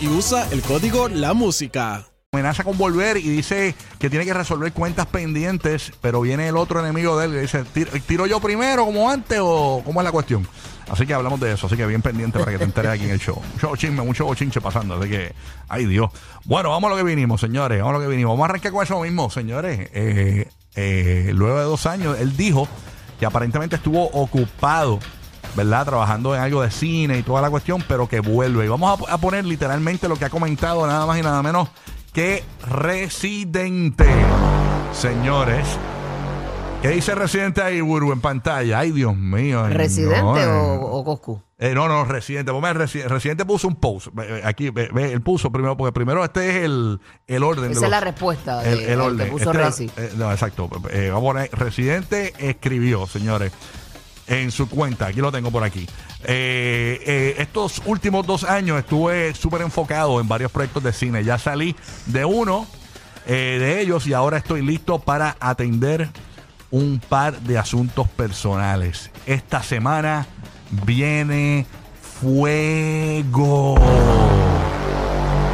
Y usa el código La Música. amenaza con volver y dice que tiene que resolver cuentas pendientes, pero viene el otro enemigo de él y dice, "¿Tiro- ¿tiro yo primero como antes o cómo es la cuestión? Así que hablamos de eso, así que bien pendiente para que te enteres aquí en el show. Mucho chisme, mucho bochinche pasando, así que, ay Dios. Bueno, vamos a lo que vinimos, señores, vamos a lo que vinimos. Vamos a arrancar con eso mismo, señores. Eh, eh, luego de dos años, él dijo que aparentemente estuvo ocupado ¿verdad? Trabajando en algo de cine y toda la cuestión, pero que vuelve. Y vamos a, a poner literalmente lo que ha comentado nada más y nada menos que Residente. Señores, ¿qué dice Residente ahí, Buru, en pantalla? Ay, Dios mío. ay, ¿Residente no, eh. o, o Coscu? Eh, no, no, Residente. Resi- Residente puso un post. Aquí, ve, él puso primero, porque primero este es el, el orden. de Esa es la respuesta de, el, orden. que puso Este- Resi. eh, no, exacto. Eh, vamos a poner, Residente escribió, señores, en su cuenta. Aquí lo tengo por aquí. Eh, eh, estos últimos dos años estuve súper enfocado en varios proyectos de cine. Ya salí de uno eh, de ellos y ahora estoy listo para atender un par de asuntos personales. Esta semana viene fuego.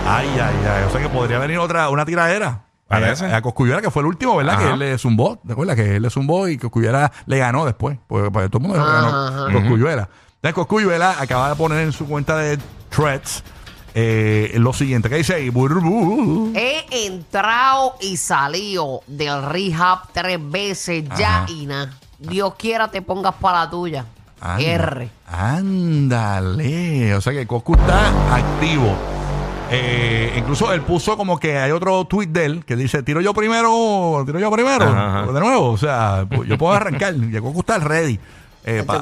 Ay, ay, ay. O sea que podría venir otra, una tiradera. Parece. A, a Cosculluela, que fue el último, ¿verdad? Ajá. Que él le zumbó. ¿Te acuerdas? Que él le zumbó y Cosculluela le ganó después. Porque, porque todo el mundo dijo que ganó ajá. Cosculluela. Entonces Cosculluela acaba de poner en su cuenta de threads eh, lo siguiente. ¿Qué dice ahí? Burbu. He entrado y salido del rehab tres veces ya Ajá. y nada. Dios quiera te pongas para la tuya. Anda. R. Ándale. O sea que Coscu está activo. Eh, incluso él puso como que hay otro tweet de él que dice, tiro yo primero, tiro yo primero. Ajá, ajá. De nuevo, o sea, pues, yo puedo arrancar. Y Coscu está ready. Eh, Este pa-.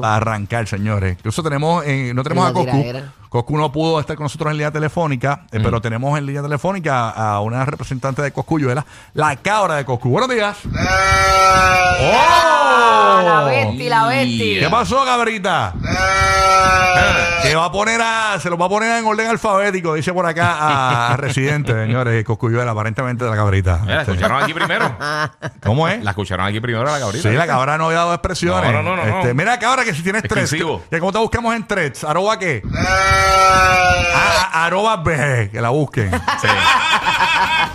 Para arrancar, señores. Incluso tenemos, eh, no tenemos a Coscu. tiradera. Coscu no pudo estar con nosotros en línea telefónica, eh, pero tenemos en línea telefónica a una representante de Coscuyuela, la cabra de Coscu. Buenos días. Ah, la ¡Oh! bestia, la bestia. ¿Qué pasó, cabrita? Que va a poner a, se lo va a poner en orden alfabético, dice por acá a, a Residente, señores, Coscuyuela, aparentemente de la cabrita. Mira, la escucharon aquí primero. ¿Cómo es? La escucharon aquí primero la cabrita. Sí, la cabra no había dado expresiones. No, no, no, no, Este, no. Mira, cabra, que si tienes tres. Que, que cómo te buscamos en tres. ¿Arroba qué? Ah, arroba B, que la busquen. Sí.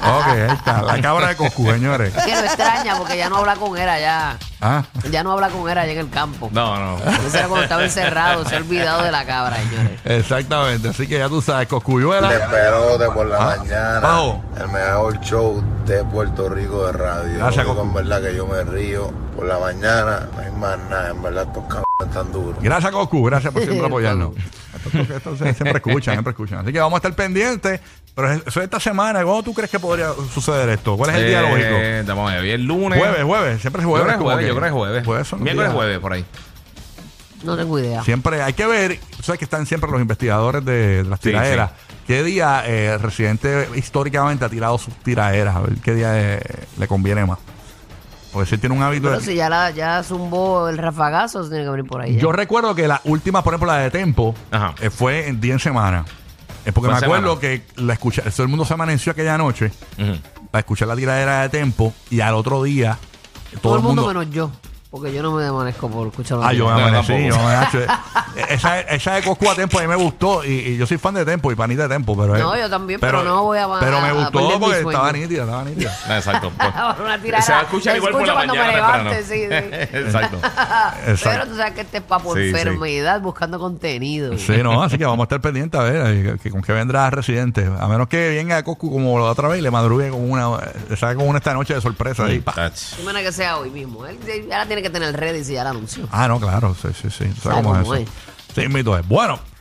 ok, ahí está. La cabra de Coscu, señores. Que lo extraña porque ya no habla con él allá. Ah, Ya no habla con él allá en el campo. No, no. Ese era cuando estaba encerrado, se ha olvidado de la cabra, señores. exactamente. Así que ya tú sabes, Coscuyuela. Desperote por la Ah, mañana. bajo. El mejor show de Puerto Rico de radio. Gracias, único, Coco. en verdad que yo me río por la mañana. No hay más nada. En verdad, estos cabrones están duros. Gracias, Coscu. Gracias por siempre apoyarnos. Estos, estos siempre escuchan, siempre escuchan. Así que vamos a estar pendientes. Pero eso es esta semana. ¿Cuándo tú crees que podría suceder esto? ¿Cuál es el día lógico? Eh, Vamos a ver, hoy es lunes. Jueves, jueves. Siempre es Yo jueves. creo yo creo que es jueves. Jueves Miércoles jueves, por ahí. No tengo idea. Siempre hay que ver, tú sabes que están siempre los investigadores de, de las Sí, tiraderas. ¿Qué día eh, Residente históricamente ha tirado sus tiraderas? A ver qué día eh, le conviene más. Porque si él tiene un hábito. Pero de- si ya, la, ya zumbó el rafagazo, tiene que venir por ahí. ya. Yo recuerdo que la última, por ejemplo, la de Tempo, Ajá. eh, fue en 10 semanas. Es porque Fue me acuerdo semana. que la escuché, todo el mundo se amaneció aquella noche Ujú. para escuchar la tiradera de Tempo y al otro día todo, Todo el mundo menos yo. Porque yo no me amanezco por escuchar Ah, yo me No, amanecí, tampoco. yo me amanecí. Esa, esa de Coscu a Tempo a mí me gustó. Y, y yo soy fan de Tempo y panita de Tempo. Pero, No, eh, yo también, pero no voy a- Pero me gustó porque estaba nítida, estaba nítida. No, exacto. Pues, Una tirada. se va a escuchar igual por la escucho cuando mañana me levante, sí, sí. exacto. Exacto. Pero tú sabes que este es para por Sí, sí. enfermedad buscando contenido. Sí, no, así que vamos a estar pendientes a ver eh, que, que con qué vendrá Residente. A menos que venga Coscu como la otra vez y le madrugue con una, le saque con una esta noche de sorpresa. ahí, pa. Tach. Imagina que sea hoy mismo. Él ya la tiene que tener ready si ya la anunció. Ah, no, claro, sí, sí, sí. ¿Sabes ¿Sabe cómo es eso? Sí, mito es. Bueno,